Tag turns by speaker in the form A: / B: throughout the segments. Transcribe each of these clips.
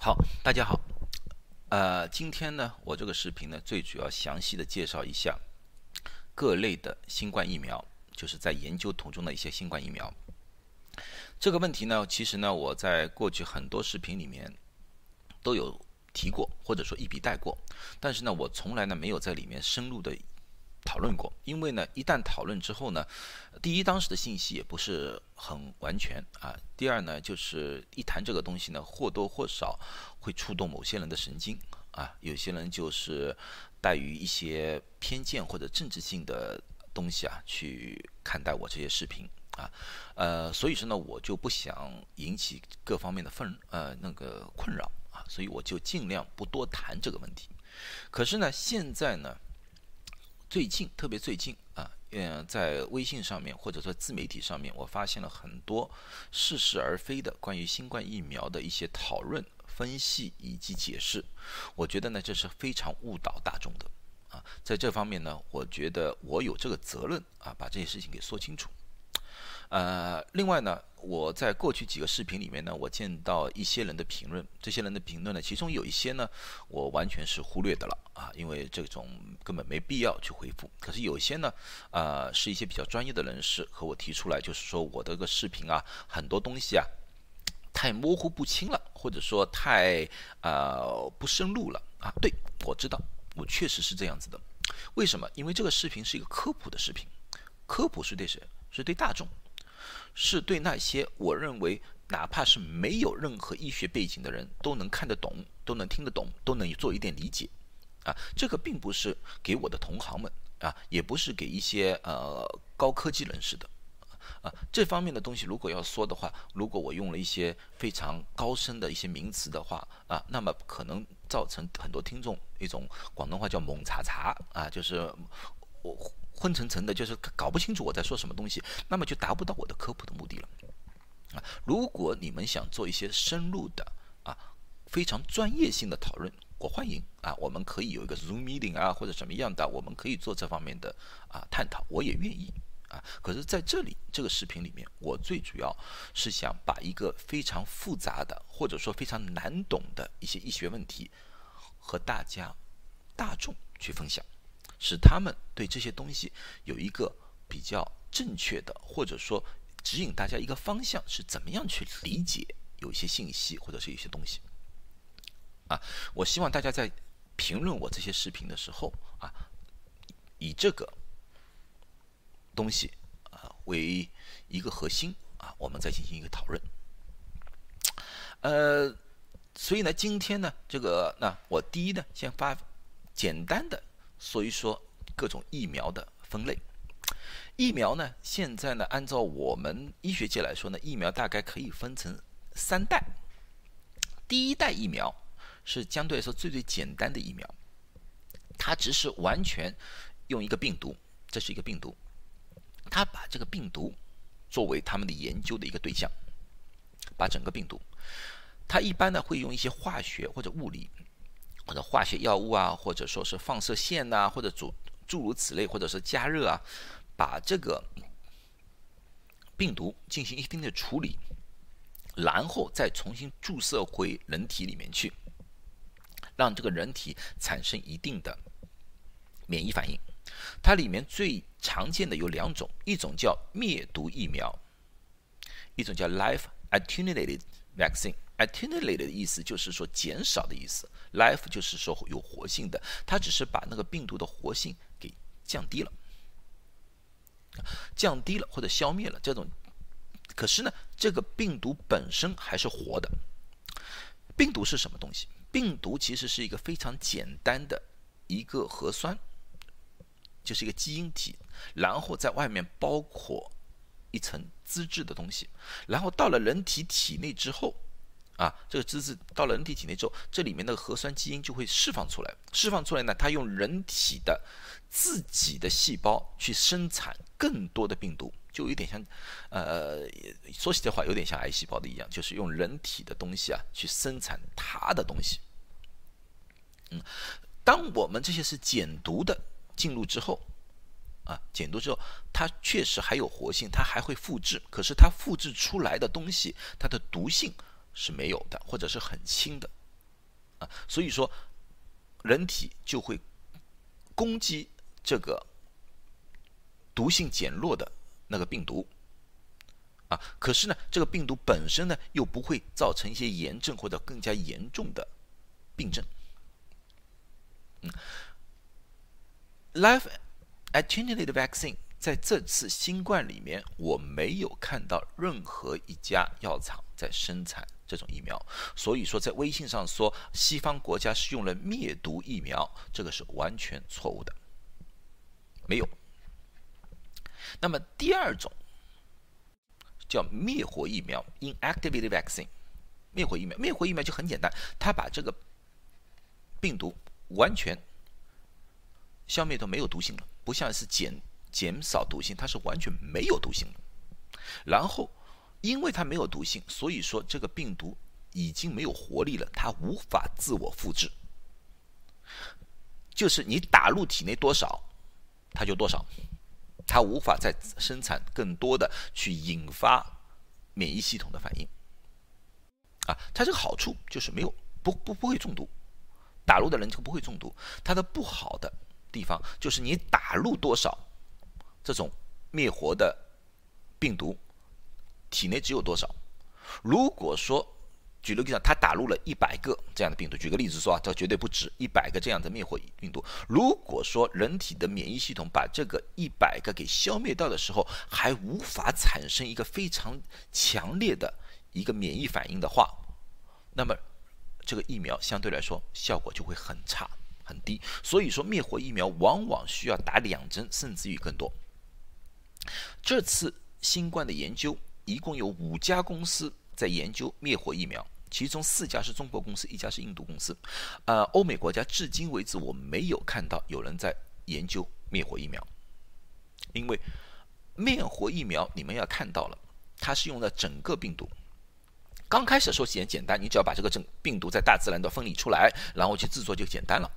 A: 好，大家好，呃，今天呢，我这个视频呢，最主要详细的介绍一下各类的新冠疫苗，就是在研究途中的一些新冠疫苗。这个问题呢，其实呢，我在过去很多视频里面都有提过，或者说一笔带过，但是呢，我从来呢没有在里面深入的。讨论过，因为呢，一旦讨论之后呢，第一，当时的信息也不是很完全啊；第二呢，就是一谈这个东西呢，或多或少会触动某些人的神经啊，有些人就是带于一些偏见或者政治性的东西啊去看待我这些视频啊，呃，所以说呢，我就不想引起各方面的愤呃那个困扰啊，所以我就尽量不多谈这个问题。可是呢，现在呢。最近，特别最近啊，嗯，在微信上面或者说自媒体上面，我发现了很多似是而非的关于新冠疫苗的一些讨论、分析以及解释。我觉得呢，这是非常误导大众的啊。在这方面呢，我觉得我有这个责任啊，把这些事情给说清楚。呃，另外呢，我在过去几个视频里面呢，我见到一些人的评论，这些人的评论呢，其中有一些呢，我完全是忽略的了啊，因为这种根本没必要去回复。可是有些呢，呃，是一些比较专业的人士和我提出来，就是说我的个视频啊，很多东西啊，太模糊不清了，或者说太呃不深入了啊。对我知道，我确实是这样子的。为什么？因为这个视频是一个科普的视频，科普是对谁？是对大众。是对那些我认为哪怕是没有任何医学背景的人都能看得懂、都能听得懂、都能做一点理解，啊，这个并不是给我的同行们啊，也不是给一些呃高科技人士的，啊，这方面的东西如果要说的话，如果我用了一些非常高深的一些名词的话啊，那么可能造成很多听众一种广东话叫蒙查查啊，就是我。昏沉沉的，就是搞不清楚我在说什么东西，那么就达不到我的科普的目的了啊！如果你们想做一些深入的啊，非常专业性的讨论，我欢迎啊，我们可以有一个 Zoom meeting 啊，或者什么样的，我们可以做这方面的啊探讨，我也愿意啊。可是在这里这个视频里面，我最主要是想把一个非常复杂的，或者说非常难懂的一些医学问题，和大家大众去分享。使他们对这些东西有一个比较正确的，或者说指引大家一个方向，是怎么样去理解有一些信息或者是一些东西。啊，我希望大家在评论我这些视频的时候啊，以这个东西啊为一个核心啊，我们再进行一个讨论。呃，所以呢，今天呢，这个那我第一呢，先发简单的。所以说，各种疫苗的分类，疫苗呢，现在呢，按照我们医学界来说呢，疫苗大概可以分成三代。第一代疫苗是相对来说最最简单的疫苗，它只是完全用一个病毒，这是一个病毒，它把这个病毒作为他们的研究的一个对象，把整个病毒，它一般呢会用一些化学或者物理。或者化学药物啊，或者说是放射线呐，或者诸诸如此类，或者是加热啊，把这个病毒进行一定的处理，然后再重新注射回人体里面去，让这个人体产生一定的免疫反应。它里面最常见的有两种，一种叫灭毒疫苗，一种叫 life attenuated vaccine。attenuated 的意思就是说减少的意思，life 就是说有活性的，它只是把那个病毒的活性给降低了，降低了或者消灭了这种，可是呢，这个病毒本身还是活的。病毒是什么东西？病毒其实是一个非常简单的一个核酸，就是一个基因体，然后在外面包括一层脂质的东西，然后到了人体体内之后。啊，这个脂质到了人体体内之后，这里面的核酸基因就会释放出来。释放出来呢，它用人体的自己的细胞去生产更多的病毒，就有点像，呃，说起这话有点像癌细胞的一样，就是用人体的东西啊去生产它的东西。嗯，当我们这些是减毒的进入之后，啊，减毒之后，它确实还有活性，它还会复制。可是它复制出来的东西，它的毒性。是没有的，或者是很轻的啊，所以说人体就会攻击这个毒性减弱的那个病毒。啊，可是呢，这个病毒本身呢，又不会造成一些炎症或者更加严重的病症。嗯，life attenuated vaccine 在这次新冠里面，我没有看到任何一家药厂在生产这种疫苗，所以说在微信上说西方国家是用了灭毒疫苗，这个是完全错误的，没有。那么第二种。叫灭活疫苗 （inactivated vaccine），灭活疫苗，灭活疫苗就很简单，它把这个病毒完全消灭都没有毒性了，不像是减减少毒性，它是完全没有毒性了。然后，因为它没有毒性，所以说这个病毒已经没有活力了，它无法自我复制，就是你打入体内多少，它就多少。它无法再生产更多的去引发免疫系统的反应，啊，它这个好处就是没有不不不会中毒，打入的人就不会中毒。它的不好的地方就是你打入多少这种灭活的病毒，体内只有多少。如果说举个例子，他打入了一百个这样的病毒。举个例子说啊，这绝对不止一百个这样的灭活病毒。如果说人体的免疫系统把这个一百个给消灭掉的时候，还无法产生一个非常强烈的一个免疫反应的话，那么这个疫苗相对来说效果就会很差很低。所以说，灭活疫苗往往需要打两针，甚至于更多。这次新冠的研究一共有五家公司在研究灭活疫苗。其中四家是中国公司，一家是印度公司。呃，欧美国家至今为止我没有看到有人在研究灭活疫苗，因为灭活疫苗你们要看到了，它是用的整个病毒。刚开始说起来简单，你只要把这个整病毒在大自然的分离出来，然后去制作就简单了。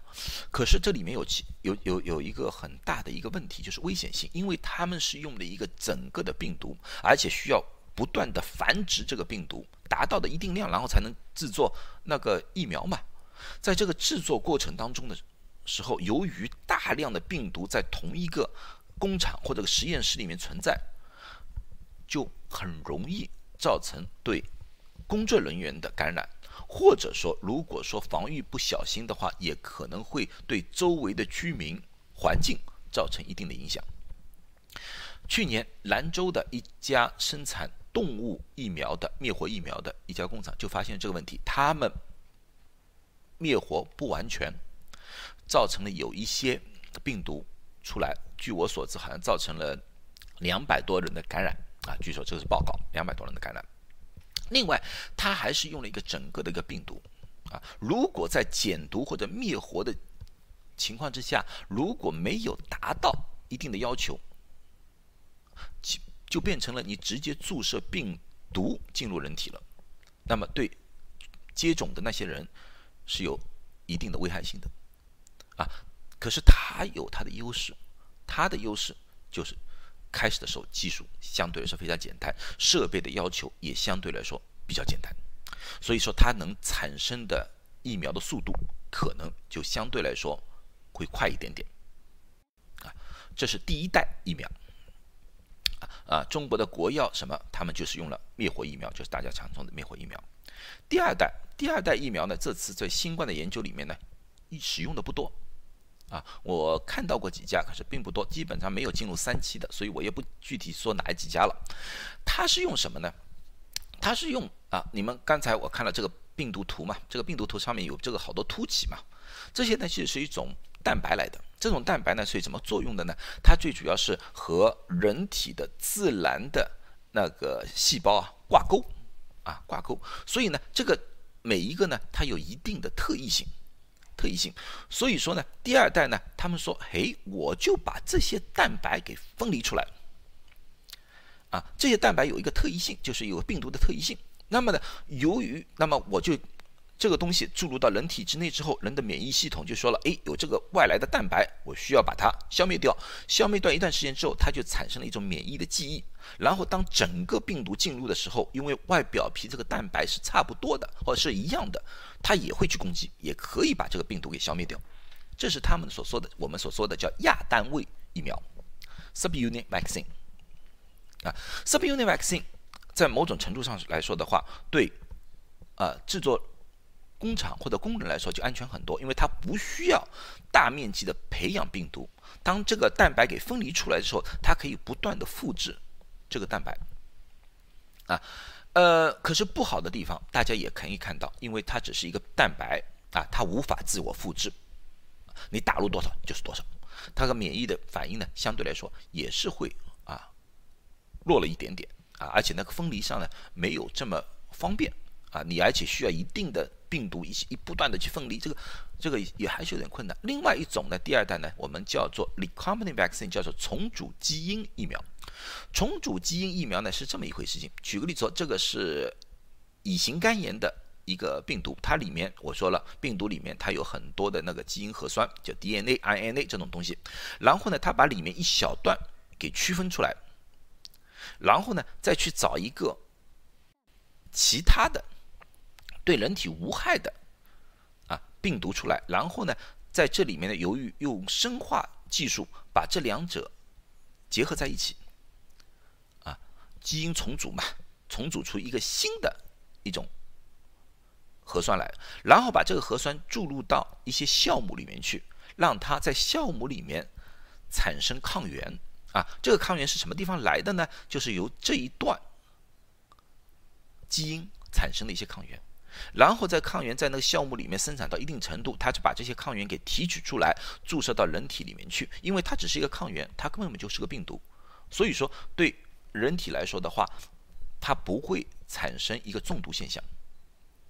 A: 可是这里面有其有有有一个很大的一个问题，就是危险性，因为他们是用了一个整个的病毒，而且需要。不断的繁殖这个病毒，达到的一定量，然后才能制作那个疫苗嘛。在这个制作过程当中的时候，由于大量的病毒在同一个工厂或者实验室里面存在，就很容易造成对工作人员的感染，或者说，如果说防御不小心的话，也可能会对周围的居民环境造成一定的影响。去年，兰州的一家生产动物疫苗的灭活疫苗的一家工厂就发现这个问题，他们灭活不完全，造成了有一些病毒出来。据我所知，好像造成了两百多人的感染啊。据说这是报告，两百多人的感染。另外，他还是用了一个整个的一个病毒啊。如果在减毒或者灭活的情况之下，如果没有达到一定的要求，就变成了你直接注射病毒进入人体了，那么对接种的那些人是有一定的危害性的啊。可是它有它的优势，它的优势就是开始的时候技术相对来说非常简单，设备的要求也相对来说比较简单，所以说它能产生的疫苗的速度可能就相对来说会快一点点啊。这是第一代疫苗。啊，中国的国药什么，他们就是用了灭活疫苗，就是大家常用的灭活疫苗。第二代，第二代疫苗呢，这次在新冠的研究里面呢，使用的不多。啊，我看到过几家，可是并不多，基本上没有进入三期的，所以我也不具体说哪几家了。它是用什么呢？它是用啊，你们刚才我看了这个病毒图嘛，这个病毒图上面有这个好多凸起嘛，这些呢其实是一种。蛋白来的这种蛋白呢，是怎么作用的呢？它最主要是和人体的自然的那个细胞啊挂钩啊挂钩，所以呢，这个每一个呢，它有一定的特异性，特异性。所以说呢，第二代呢，他们说，嘿，我就把这些蛋白给分离出来啊，这些蛋白有一个特异性，就是有病毒的特异性。那么呢，由于那么我就这个东西注入到人体之内之后，人的免疫系统就说了，哎，有这个外来的蛋白，我需要把它消灭掉。消灭掉一段时间之后，它就产生了一种免疫的记忆。然后当整个病毒进入的时候，因为外表皮这个蛋白是差不多的或者是一样的，它也会去攻击，也可以把这个病毒给消灭掉。这是他们所说的，我们所说的叫亚单位疫苗 （subunit vaccine）。啊，subunit vaccine 在某种程度上来说的话，对，呃，制作。工厂或者工人来说就安全很多，因为它不需要大面积的培养病毒。当这个蛋白给分离出来的时候，它可以不断的复制这个蛋白。啊，呃，可是不好的地方大家也可以看到，因为它只是一个蛋白啊，它无法自我复制。你打入多少就是多少，它和免疫的反应呢，相对来说也是会啊弱了一点点啊，而且那个分离上呢没有这么方便啊，你而且需要一定的。病毒一一不断的去分离，这个这个也还是有点困难。另外一种呢，第二代呢，我们叫做 recombinant vaccine，叫做重组基因疫苗。重组基因疫苗呢是这么一回事情。举个例子说，这个是乙型肝炎的一个病毒，它里面我说了，病毒里面它有很多的那个基因核酸，叫 DNA、RNA 这种东西。然后呢，它把里面一小段给区分出来，然后呢再去找一个其他的。对人体无害的啊病毒出来，然后呢，在这里面呢，由于用生化技术把这两者结合在一起，啊，基因重组嘛，重组出一个新的一种核酸来，然后把这个核酸注入到一些酵母里面去，让它在酵母里面产生抗原啊，这个抗原是什么地方来的呢？就是由这一段基因产生的一些抗原。然后在抗原在那个酵母里面生产到一定程度，它就把这些抗原给提取出来，注射到人体里面去。因为它只是一个抗原，它根本就是个病毒，所以说对人体来说的话，它不会产生一个中毒现象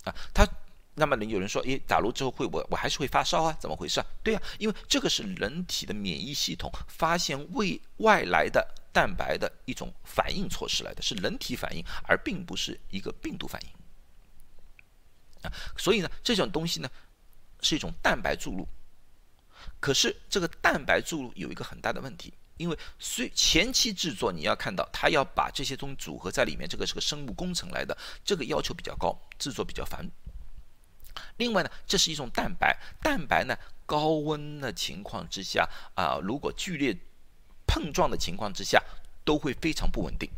A: 啊。它那么有人说，诶，打入之后会我我还是会发烧啊？怎么回事啊？对呀，因为这个是人体的免疫系统发现未外来的蛋白的一种反应措施来的，是人体反应，而并不是一个病毒反应。啊，所以呢，这种东西呢，是一种蛋白注入。可是这个蛋白注入有一个很大的问题，因为虽前期制作你要看到，它要把这些东西组合在里面，这个是个生物工程来的，这个要求比较高，制作比较繁。另外呢，这是一种蛋白，蛋白呢，高温的情况之下啊，如果剧烈碰撞的情况之下，都会非常不稳定。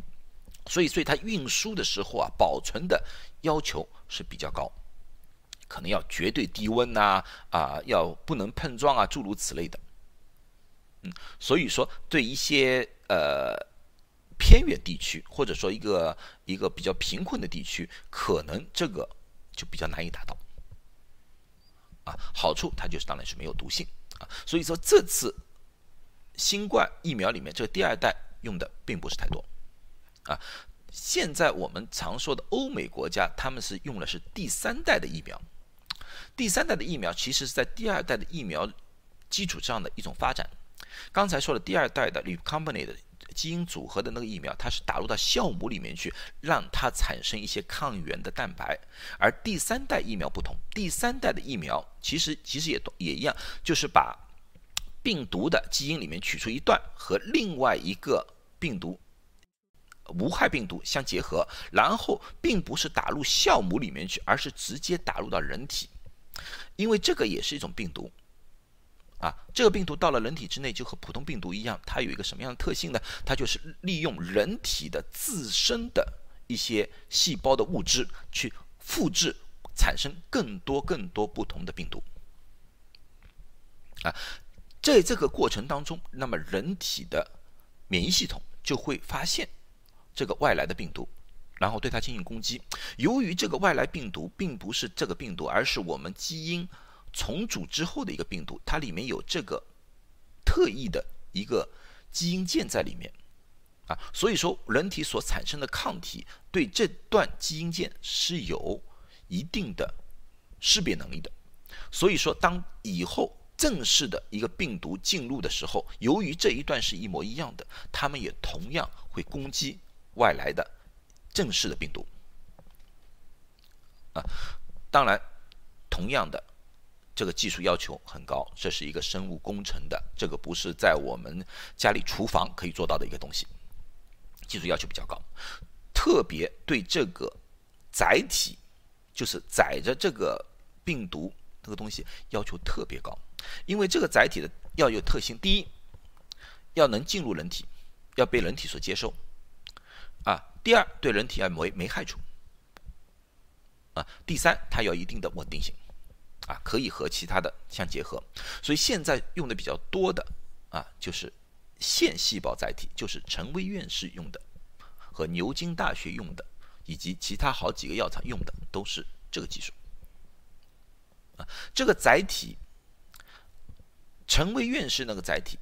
A: 所以，所以它运输的时候啊，保存的要求是比较高。要绝对低温呐，啊，要不能碰撞啊，诸如此类的。嗯，所以说对一些呃偏远地区，或者说一个一个比较贫困的地区，可能这个就比较难以达到。啊，好处它就是当然是没有毒性啊，所以说这次新冠疫苗里面这个第二代用的并不是太多啊。现在我们常说的欧美国家，他们是用的是第三代的疫苗。第三代的疫苗其实是在第二代的疫苗基础上的一种发展。刚才说的第二代的 recombinant 基因组合的那个疫苗，它是打入到酵母里面去，让它产生一些抗原的蛋白。而第三代疫苗不同，第三代的疫苗其实其实也也一样，就是把病毒的基因里面取出一段和另外一个病毒无害病毒相结合，然后并不是打入酵母里面去，而是直接打入到人体。因为这个也是一种病毒，啊，这个病毒到了人体之内就和普通病毒一样，它有一个什么样的特性呢？它就是利用人体的自身的一些细胞的物质去复制，产生更多更多不同的病毒。啊，在这个过程当中，那么人体的免疫系统就会发现这个外来的病毒。然后对它进行攻击。由于这个外来病毒并不是这个病毒，而是我们基因重组之后的一个病毒，它里面有这个特异的一个基因键在里面啊，所以说人体所产生的抗体对这段基因键是有一定的识别能力的。所以说，当以后正式的一个病毒进入的时候，由于这一段是一模一样的，他们也同样会攻击外来的。正式的病毒。啊，当然，同样的，这个技术要求很高，这是一个生物工程的，这个不是在我们家里厨房可以做到的一个东西，技术要求比较高，特别对这个载体，就是载着这个病毒这个东西要求特别高，因为这个载体的要有特性，第一，要能进入人体，要被人体所接受，第二，对人体要没没害处。啊，第三，它有一定的稳定性，啊，可以和其他的相结合，所以现在用的比较多的啊，就是线细胞载体，就是陈薇院士用的，和牛津大学用的，以及其他好几个药厂用的，都是这个技术。啊，这个载体，陈薇院士那个载体。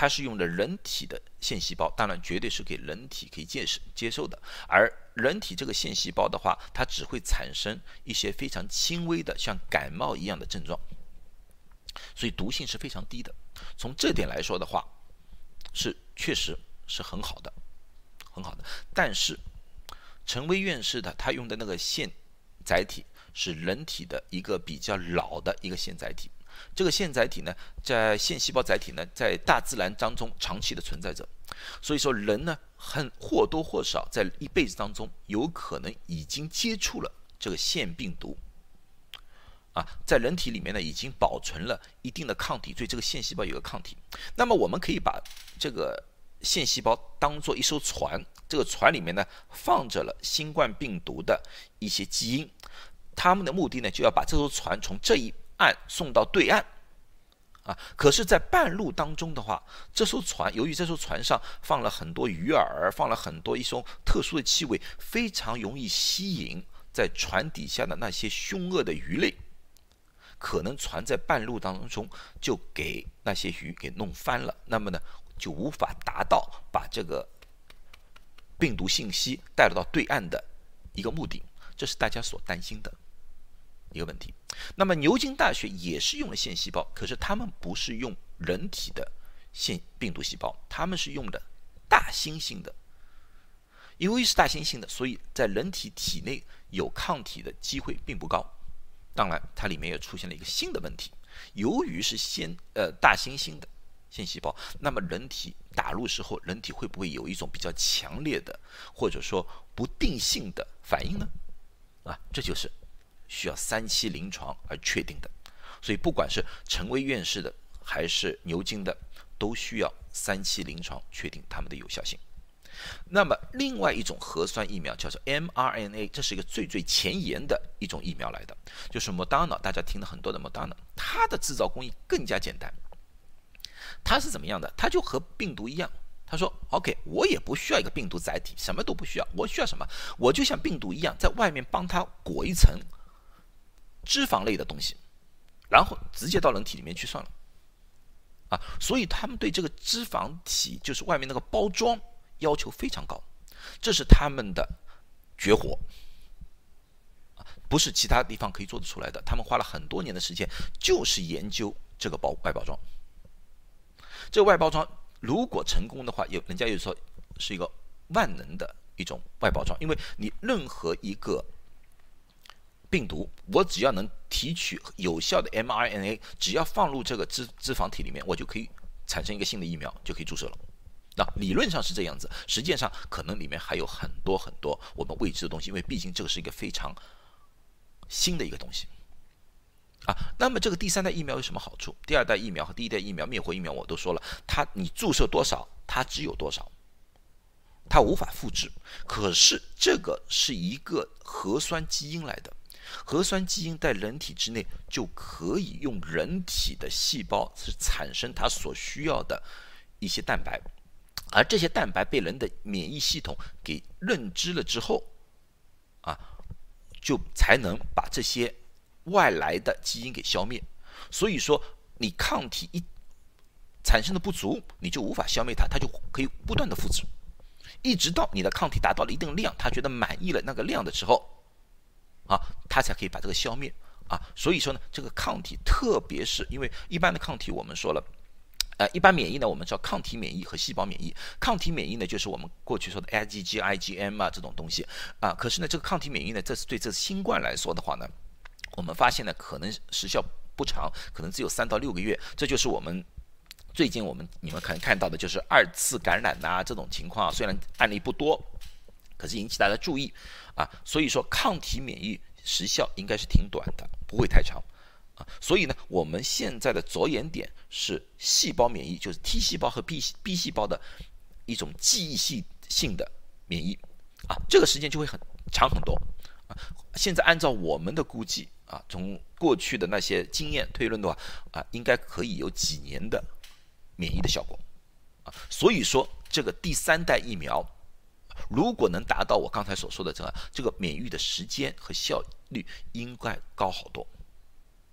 A: 它是用的人体的线细胞，当然绝对是给人体可以接受接受的。而人体这个线细胞的话，它只会产生一些非常轻微的像感冒一样的症状，所以毒性是非常低的。从这点来说的话，是确实是很好的，很好的。但是陈薇院士的他用的那个线载体是人体的一个比较老的一个线载体。这个腺载体呢，在线细胞载体呢，在大自然当中长期的存在着，所以说人呢，很或多或少在一辈子当中，有可能已经接触了这个腺病毒，啊，在人体里面呢，已经保存了一定的抗体，对这个腺细胞有个抗体。那么我们可以把这个腺细胞当做一艘船，这个船里面呢，放着了新冠病毒的一些基因，他们的目的呢，就要把这艘船从这一岸送到对岸，啊，可是，在半路当中的话，这艘船由于这艘船上放了很多鱼饵，放了很多一种特殊的气味，非常容易吸引在船底下的那些凶恶的鱼类，可能船在半路当中就给那些鱼给弄翻了，那么呢，就无法达到把这个病毒信息带到对岸的一个目的，这是大家所担心的。一个问题，那么牛津大学也是用了线细胞，可是他们不是用人体的腺病毒细胞，他们是用的大猩猩的。由于是大猩猩的，所以在人体体内有抗体的机会并不高。当然，它里面又出现了一个新的问题，由于是先呃大猩猩的腺细胞，那么人体打入时候，人体会不会有一种比较强烈的或者说不定性的反应呢？啊，这就是。需要三期临床而确定的，所以不管是陈薇院士的还是牛津的，都需要三期临床确定它们的有效性。那么另外一种核酸疫苗叫做 mRNA，这是一个最最前沿的一种疫苗来的，就是莫 n a 大家听了很多的莫 n a 它的制造工艺更加简单。它是怎么样的？它就和病毒一样，他说 OK，我也不需要一个病毒载体，什么都不需要，我需要什么？我就像病毒一样，在外面帮它裹一层。脂肪类的东西，然后直接到人体里面去算了，啊，所以他们对这个脂肪体，就是外面那个包装要求非常高，这是他们的绝活，不是其他地方可以做得出来的。他们花了很多年的时间，就是研究这个包外包装。这个外包装如果成功的话，有人家又说是一个万能的一种外包装，因为你任何一个。病毒，我只要能提取有效的 mRNA，只要放入这个脂脂肪体里面，我就可以产生一个新的疫苗，就可以注射了。那理论上是这样子，实际上可能里面还有很多很多我们未知的东西，因为毕竟这个是一个非常新的一个东西啊。那么这个第三代疫苗有什么好处？第二代疫苗和第一代疫苗灭活疫苗我都说了，它你注射多少，它只有多少，它无法复制。可是这个是一个核酸基因来的。核酸基因在人体之内就可以用人体的细胞是产生它所需要的一些蛋白，而这些蛋白被人的免疫系统给认知了之后，啊，就才能把这些外来的基因给消灭。所以说，你抗体一产生的不足，你就无法消灭它，它就可以不断的复制，一直到你的抗体达到了一定量，他觉得满意了那个量的时候。啊，它才可以把这个消灭啊，所以说呢，这个抗体，特别是因为一般的抗体，我们说了，呃，一般免疫呢，我们叫抗体免疫和细胞免疫。抗体免疫呢，就是我们过去说的 IgG、IgM 啊这种东西啊。可是呢，这个抗体免疫呢，这是对这次新冠来说的话呢，我们发现呢，可能时效不长，可能只有三到六个月。这就是我们最近我们你们可能看到的，就是二次感染呐这种情况，虽然案例不多，可是引起大家注意啊。所以说，抗体免疫时效应该是挺短的，不会太长啊。所以呢，我们现在的着眼点是细胞免疫，就是 T 细胞和 B B 细胞的一种记忆性性的免疫啊，这个时间就会很长很多啊。现在按照我们的估计。啊，从过去的那些经验推论的话，啊，应该可以有几年的免疫的效果，啊，所以说这个第三代疫苗，如果能达到我刚才所说的这个这个免疫的时间和效率，应该高好多，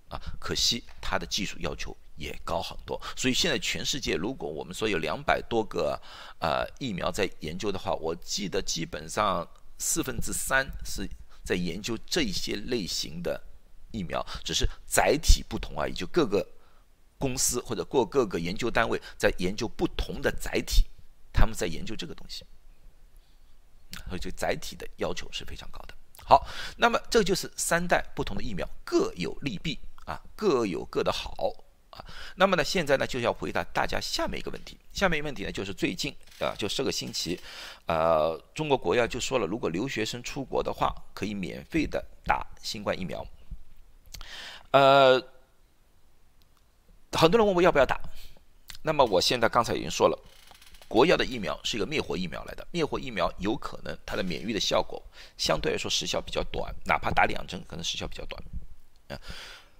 A: 啊，可惜它的技术要求也高很多，所以现在全世界如果我们说有两百多个呃疫苗在研究的话，我记得基本上四分之三是在研究这些类型的。疫苗只是载体不同而已，就各个公司或者过各个研究单位在研究不同的载体，他们在研究这个东西，所以这载体的要求是非常高的。好，那么这就是三代不同的疫苗各有利弊啊，各有各的好啊。那么呢，现在呢就要回答大家下面一个问题，下面一个问题呢就是最近啊，就这个星期，呃，中国国药就说了，如果留学生出国的话，可以免费的打新冠疫苗。呃，很多人问我要不要打，那么我现在刚才已经说了，国药的疫苗是一个灭活疫苗来的，灭活疫苗有可能它的免疫的效果相对来说时效比较短，哪怕打两针可能时效比较短，啊，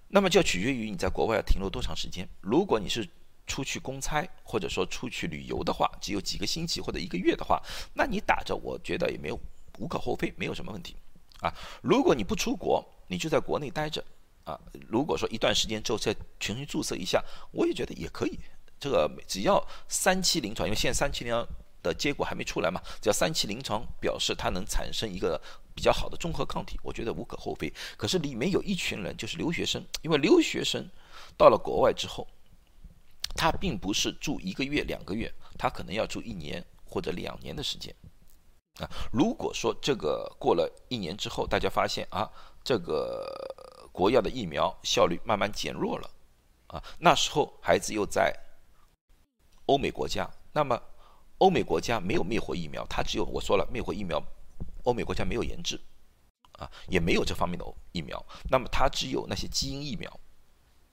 A: 那么就要取决于你在国外要停留多长时间。如果你是出去公差或者说出去旅游的话，只有几个星期或者一个月的话，那你打着我觉得也没有无可厚非，没有什么问题，啊，如果你不出国，你就在国内待着。啊，如果说一段时间之后再重新注射一下，我也觉得也可以。这个只要三期临床，因为现在三期临床的结果还没出来嘛，只要三期临床表示它能产生一个比较好的综合抗体，我觉得无可厚非。可是里面有一群人就是留学生，因为留学生到了国外之后，他并不是住一个月两个月，他可能要住一年或者两年的时间。啊，如果说这个过了一年之后，大家发现啊，这个。国药的疫苗效率慢慢减弱了，啊，那时候孩子又在欧美国家，那么欧美国家没有灭活疫苗，它只有我说了灭活疫苗，欧美国家没有研制，啊，也没有这方面的疫苗，那么它只有那些基因疫苗、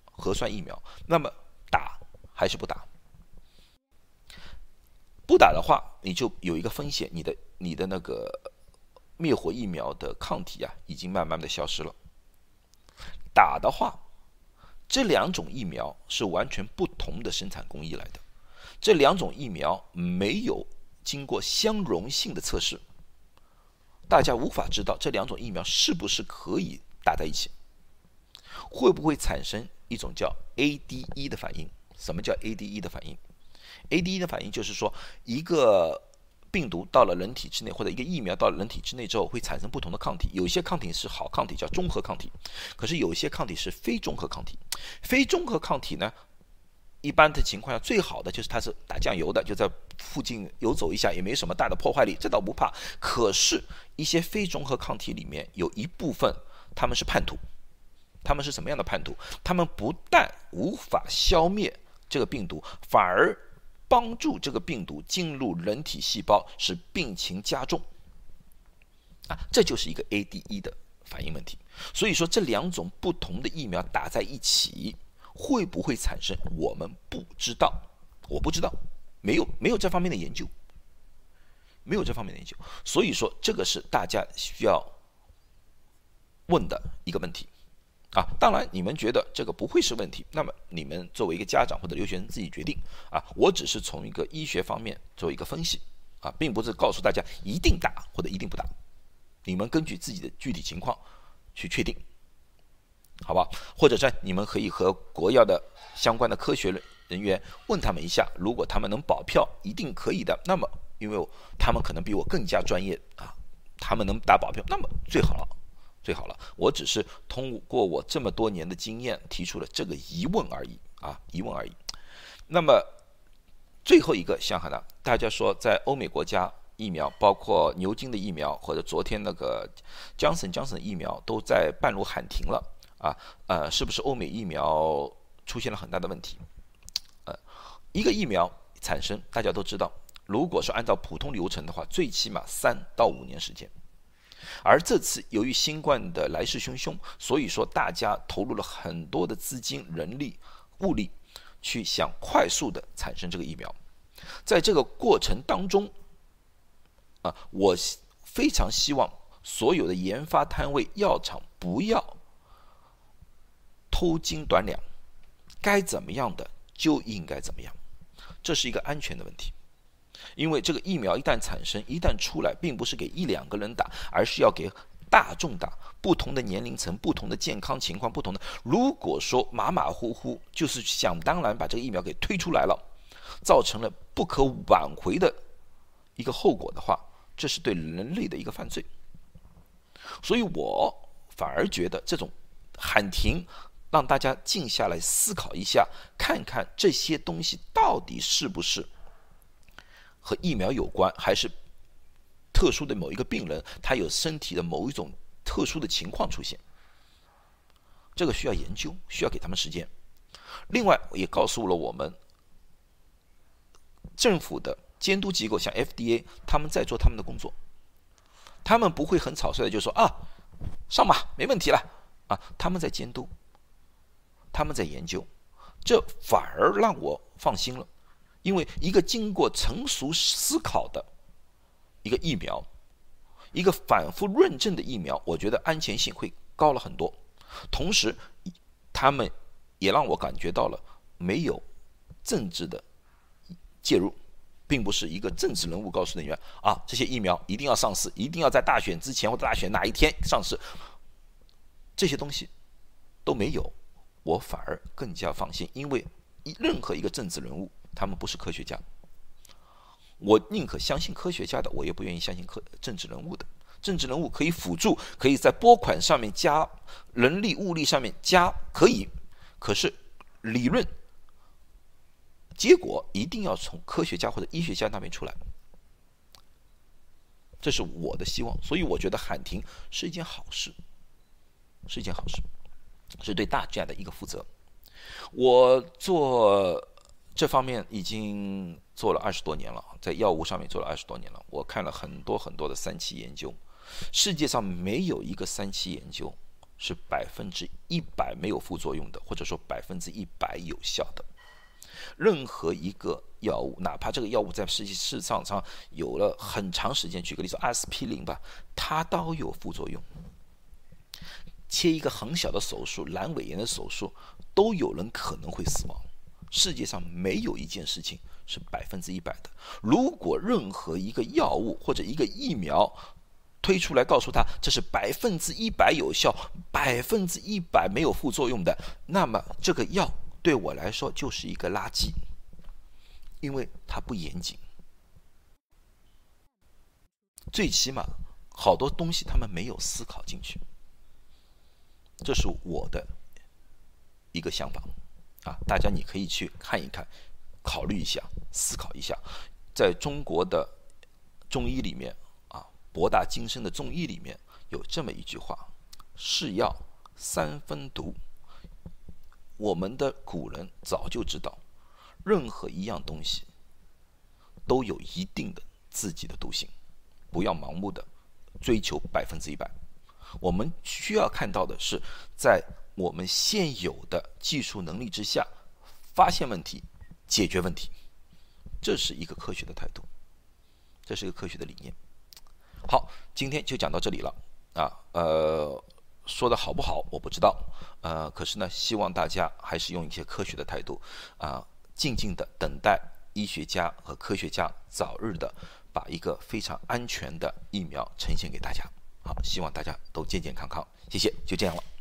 A: 核酸疫苗，那么打还是不打？不打的话，你就有一个风险，你的你的那个灭活疫苗的抗体啊，已经慢慢的消失了。打的话，这两种疫苗是完全不同的生产工艺来的，这两种疫苗没有经过相容性的测试，大家无法知道这两种疫苗是不是可以打在一起，会不会产生一种叫 ADE 的反应？什么叫 ADE 的反应？ADE 的反应就是说一个。病毒到了人体之内，或者一个疫苗到了人体之内之后，会产生不同的抗体。有些抗体是好抗体，叫中和抗体；可是有些抗体是非中和抗体。非中和抗体呢，一般的情况下，最好的就是它是打酱油的，就在附近游走一下，也没什么大的破坏力，这倒不怕。可是，一些非中和抗体里面有一部分，他们是叛徒。他们是什么样的叛徒？他们不但无法消灭这个病毒，反而。帮助这个病毒进入人体细胞，使病情加重，啊，这就是一个 ADE 的反应问题。所以说，这两种不同的疫苗打在一起，会不会产生？我们不知道，我不知道，没有没有这方面的研究，没有这方面的研究。所以说，这个是大家需要问的一个问题。啊，当然，你们觉得这个不会是问题，那么你们作为一个家长或者留学生自己决定啊。我只是从一个医学方面做一个分析啊，并不是告诉大家一定打或者一定不打，你们根据自己的具体情况去确定，好吧？或者是你们可以和国药的相关的科学人员问他们一下，如果他们能保票，一定可以的，那么因为他们可能比我更加专业啊，他们能打保票，那么最好了。最好了，我只是通过我这么多年的经验提出了这个疑问而已啊，疑问而已。那么最后一个想哈呢，大家说在欧美国家疫苗，包括牛津的疫苗或者昨天那个江省江省疫苗都在半路喊停了啊，呃，是不是欧美疫苗出现了很大的问题？呃，一个疫苗产生，大家都知道，如果是按照普通流程的话，最起码三到五年时间。而这次由于新冠的来势汹汹，所以说大家投入了很多的资金、人力、物力，去想快速的产生这个疫苗。在这个过程当中，啊，我非常希望所有的研发摊位、药厂不要偷斤短两，该怎么样的就应该怎么样，这是一个安全的问题。因为这个疫苗一旦产生、一旦出来，并不是给一两个人打，而是要给大众打。不同的年龄层、不同的健康情况、不同的，如果说马马虎虎，就是想当然把这个疫苗给推出来了，造成了不可挽回的一个后果的话，这是对人类的一个犯罪。所以我反而觉得这种喊停，让大家静下来思考一下，看看这些东西到底是不是。和疫苗有关，还是特殊的某一个病人，他有身体的某一种特殊的情况出现，这个需要研究，需要给他们时间。另外，也告诉了我们，政府的监督机构像 FDA，他们在做他们的工作，他们不会很草率的就说啊，上吧，没问题了啊，他们在监督，他们在研究，这反而让我放心了。因为一个经过成熟思考的一个疫苗，一个反复论证的疫苗，我觉得安全性会高了很多。同时，他们也让我感觉到了没有政治的介入，并不是一个政治人物告诉人员啊，这些疫苗一定要上市，一定要在大选之前或者大选哪一天上市，这些东西都没有，我反而更加放心，因为任何一个政治人物。他们不是科学家，我宁可相信科学家的，我也不愿意相信科政治人物的。政治人物可以辅助，可以在拨款上面加人力物力上面加，可以，可是理论结果一定要从科学家或者医学家那边出来，这是我的希望。所以我觉得喊停是一件好事，是一件好事，是对大家的一个负责。我做。这方面已经做了二十多年了，在药物上面做了二十多年了。我看了很多很多的三期研究，世界上没有一个三期研究是百分之一百没有副作用的，或者说百分之一百有效的。任何一个药物，哪怕这个药物在实际市场上有了很长时间，举个例子，阿司匹林吧，它都有副作用。切一个很小的手术，阑尾炎的手术，都有人可能会死亡。世界上没有一件事情是百分之一百的。如果任何一个药物或者一个疫苗推出来，告诉他这是百分之一百有效、百分之一百没有副作用的，那么这个药对我来说就是一个垃圾，因为它不严谨。最起码好多东西他们没有思考进去，这是我的一个想法。啊，大家你可以去看一看，考虑一下，思考一下，在中国的中医里面啊，博大精深的中医里面有这么一句话：是药三分毒。我们的古人早就知道，任何一样东西都有一定的自己的毒性，不要盲目的追求百分之一百。我们需要看到的是，在我们现有的技术能力之下，发现问题，解决问题，这是一个科学的态度，这是一个科学的理念。好，今天就讲到这里了啊，呃，说的好不好我不知道，呃，可是呢，希望大家还是用一些科学的态度啊，静静的等待医学家和科学家早日的把一个非常安全的疫苗呈现给大家。好，希望大家都健健康康，谢谢，就这样了。